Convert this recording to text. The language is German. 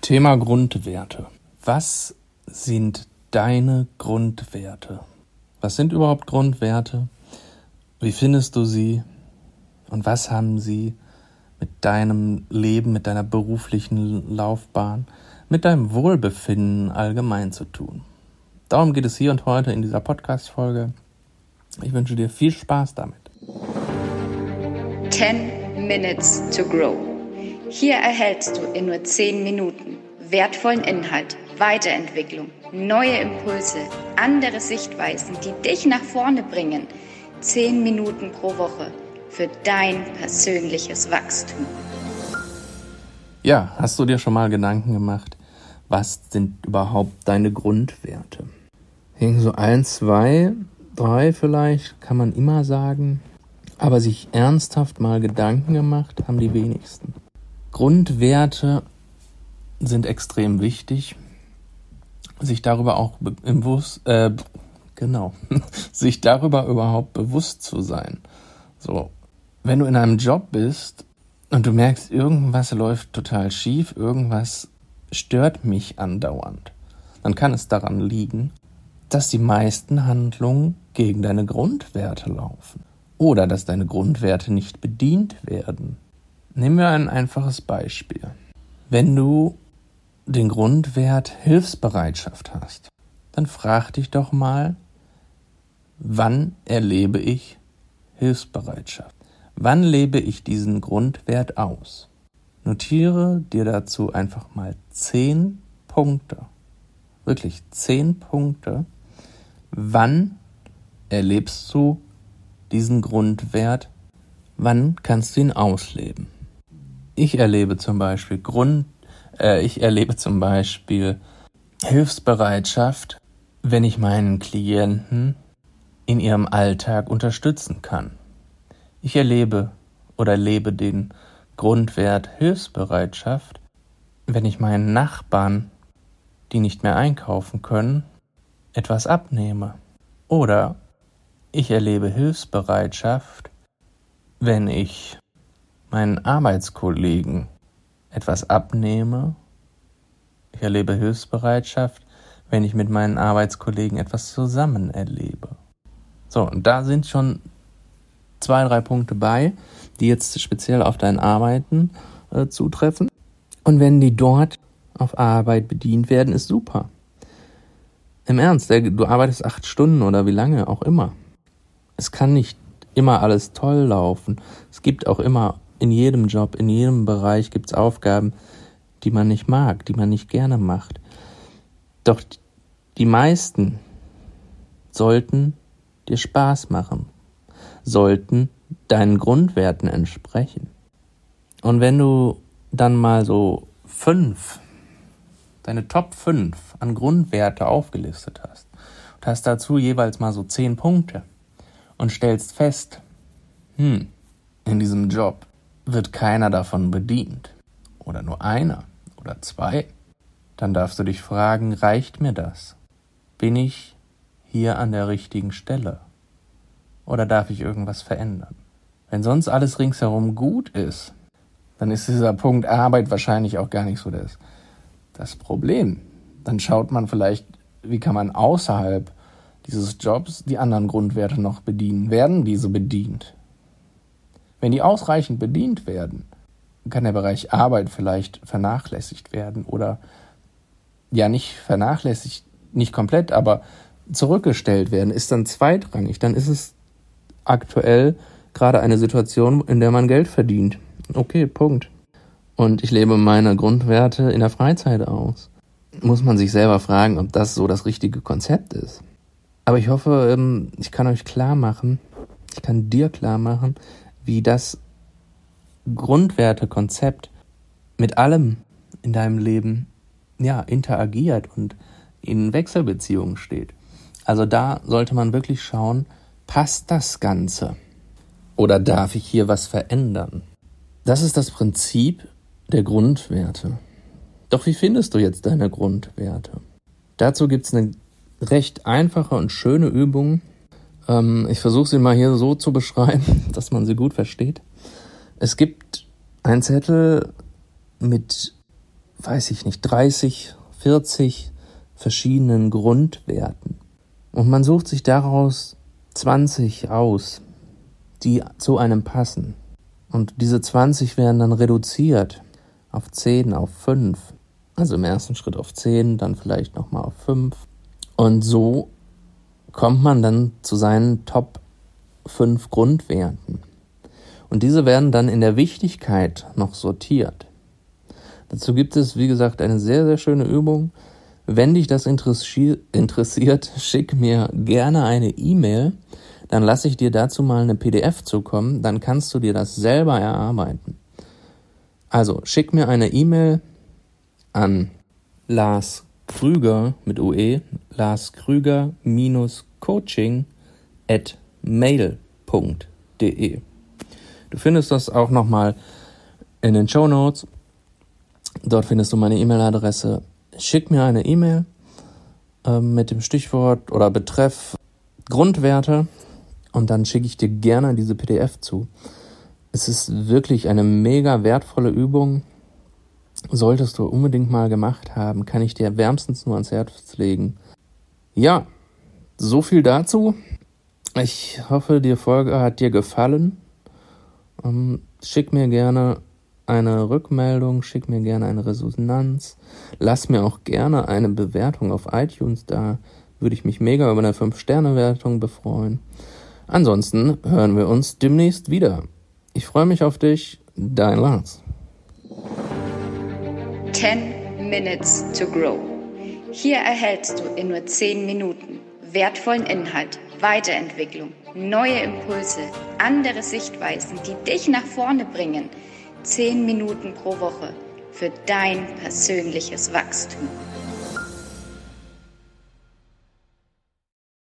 Thema Grundwerte. Was sind deine Grundwerte? Was sind überhaupt Grundwerte? Wie findest du sie? Und was haben sie mit deinem Leben, mit deiner beruflichen Laufbahn, mit deinem Wohlbefinden allgemein zu tun? Darum geht es hier und heute in dieser Podcast-Folge. Ich wünsche dir viel Spaß damit. 10 Minutes to Grow. Hier erhältst du in nur 10 Minuten wertvollen Inhalt, Weiterentwicklung, neue Impulse, andere Sichtweisen, die dich nach vorne bringen. 10 Minuten pro Woche für dein persönliches Wachstum. Ja, hast du dir schon mal Gedanken gemacht, was sind überhaupt deine Grundwerte? So ein, zwei, drei vielleicht kann man immer sagen, aber sich ernsthaft mal Gedanken gemacht haben die wenigsten. Grundwerte sind extrem wichtig, sich darüber auch bewusst, äh, genau, sich darüber überhaupt bewusst zu sein. So, wenn du in einem Job bist und du merkst, irgendwas läuft total schief, irgendwas stört mich andauernd, dann kann es daran liegen, dass die meisten Handlungen gegen deine Grundwerte laufen oder dass deine Grundwerte nicht bedient werden. Nehmen wir ein einfaches Beispiel. Wenn du den Grundwert Hilfsbereitschaft hast, dann frag dich doch mal, wann erlebe ich Hilfsbereitschaft? Wann lebe ich diesen Grundwert aus? Notiere dir dazu einfach mal zehn Punkte. Wirklich zehn Punkte. Wann erlebst du diesen Grundwert? Wann kannst du ihn ausleben? Ich erlebe zum Beispiel Grund, ich erlebe zum Beispiel Hilfsbereitschaft, wenn ich meinen Klienten in ihrem Alltag unterstützen kann. Ich erlebe oder lebe den Grundwert Hilfsbereitschaft, wenn ich meinen Nachbarn, die nicht mehr einkaufen können, etwas abnehme. Oder ich erlebe Hilfsbereitschaft, wenn ich meinen Arbeitskollegen etwas abnehme. Ich erlebe Hilfsbereitschaft, wenn ich mit meinen Arbeitskollegen etwas zusammen erlebe. So, und da sind schon zwei, drei Punkte bei, die jetzt speziell auf dein Arbeiten äh, zutreffen. Und wenn die dort auf Arbeit bedient werden, ist super. Im Ernst, du arbeitest acht Stunden oder wie lange auch immer. Es kann nicht immer alles toll laufen. Es gibt auch immer in jedem Job, in jedem Bereich gibt es Aufgaben, die man nicht mag, die man nicht gerne macht. Doch die meisten sollten dir Spaß machen sollten deinen Grundwerten entsprechen. Und wenn du dann mal so fünf, deine Top fünf an Grundwerte aufgelistet hast und hast dazu jeweils mal so zehn Punkte und stellst fest, hm, in diesem Job wird keiner davon bedient oder nur einer oder zwei, dann darfst du dich fragen, reicht mir das? Bin ich hier an der richtigen Stelle? oder darf ich irgendwas verändern? Wenn sonst alles ringsherum gut ist, dann ist dieser Punkt Arbeit wahrscheinlich auch gar nicht so das, das Problem. Dann schaut man vielleicht, wie kann man außerhalb dieses Jobs die anderen Grundwerte noch bedienen. Werden diese bedient? Wenn die ausreichend bedient werden, kann der Bereich Arbeit vielleicht vernachlässigt werden oder ja nicht vernachlässigt, nicht komplett, aber zurückgestellt werden, ist dann zweitrangig. Dann ist es aktuell gerade eine Situation, in der man Geld verdient. Okay, Punkt. Und ich lebe meine Grundwerte in der Freizeit aus. Muss man sich selber fragen, ob das so das richtige Konzept ist. Aber ich hoffe, ähm, ich kann euch klar machen, ich kann dir klar machen, wie das Grundwertekonzept mit allem in deinem Leben ja interagiert und in Wechselbeziehungen steht. Also da sollte man wirklich schauen, Passt das Ganze? Oder darf ich hier was verändern? Das ist das Prinzip der Grundwerte. Doch wie findest du jetzt deine Grundwerte? Dazu gibt es eine recht einfache und schöne Übung. Ähm, ich versuche sie mal hier so zu beschreiben, dass man sie gut versteht. Es gibt einen Zettel mit weiß ich nicht, 30, 40 verschiedenen Grundwerten. Und man sucht sich daraus 20 aus, die zu einem passen. Und diese 20 werden dann reduziert auf 10, auf 5. Also im ersten Schritt auf 10, dann vielleicht nochmal auf 5. Und so kommt man dann zu seinen Top 5 Grundwerten. Und diese werden dann in der Wichtigkeit noch sortiert. Dazu gibt es, wie gesagt, eine sehr, sehr schöne Übung. Wenn dich das interessiert, schick mir gerne eine E-Mail. Dann lasse ich dir dazu mal eine PDF zukommen. Dann kannst du dir das selber erarbeiten. Also schick mir eine E-Mail an Lars Krüger mit UE, Lars Krüger minus Coaching at mail.de. Du findest das auch nochmal in den Show Notes. Dort findest du meine E-Mail-Adresse. Schick mir eine E-Mail äh, mit dem Stichwort oder Betreff Grundwerte und dann schicke ich dir gerne diese PDF zu. Es ist wirklich eine mega wertvolle Übung. Solltest du unbedingt mal gemacht haben, kann ich dir wärmstens nur ans Herz legen. Ja, so viel dazu. Ich hoffe, die Folge hat dir gefallen. Ähm, schick mir gerne eine Rückmeldung, schick mir gerne eine Resonanz. Lass mir auch gerne eine Bewertung auf iTunes da. Würde ich mich mega über eine 5-Sterne-Wertung befreuen. Ansonsten hören wir uns demnächst wieder. Ich freue mich auf dich, dein Lars. 10 Minutes to Grow. Hier erhältst du in nur 10 Minuten wertvollen Inhalt, Weiterentwicklung, neue Impulse, andere Sichtweisen, die dich nach vorne bringen. 10 Minuten pro Woche für dein persönliches Wachstum.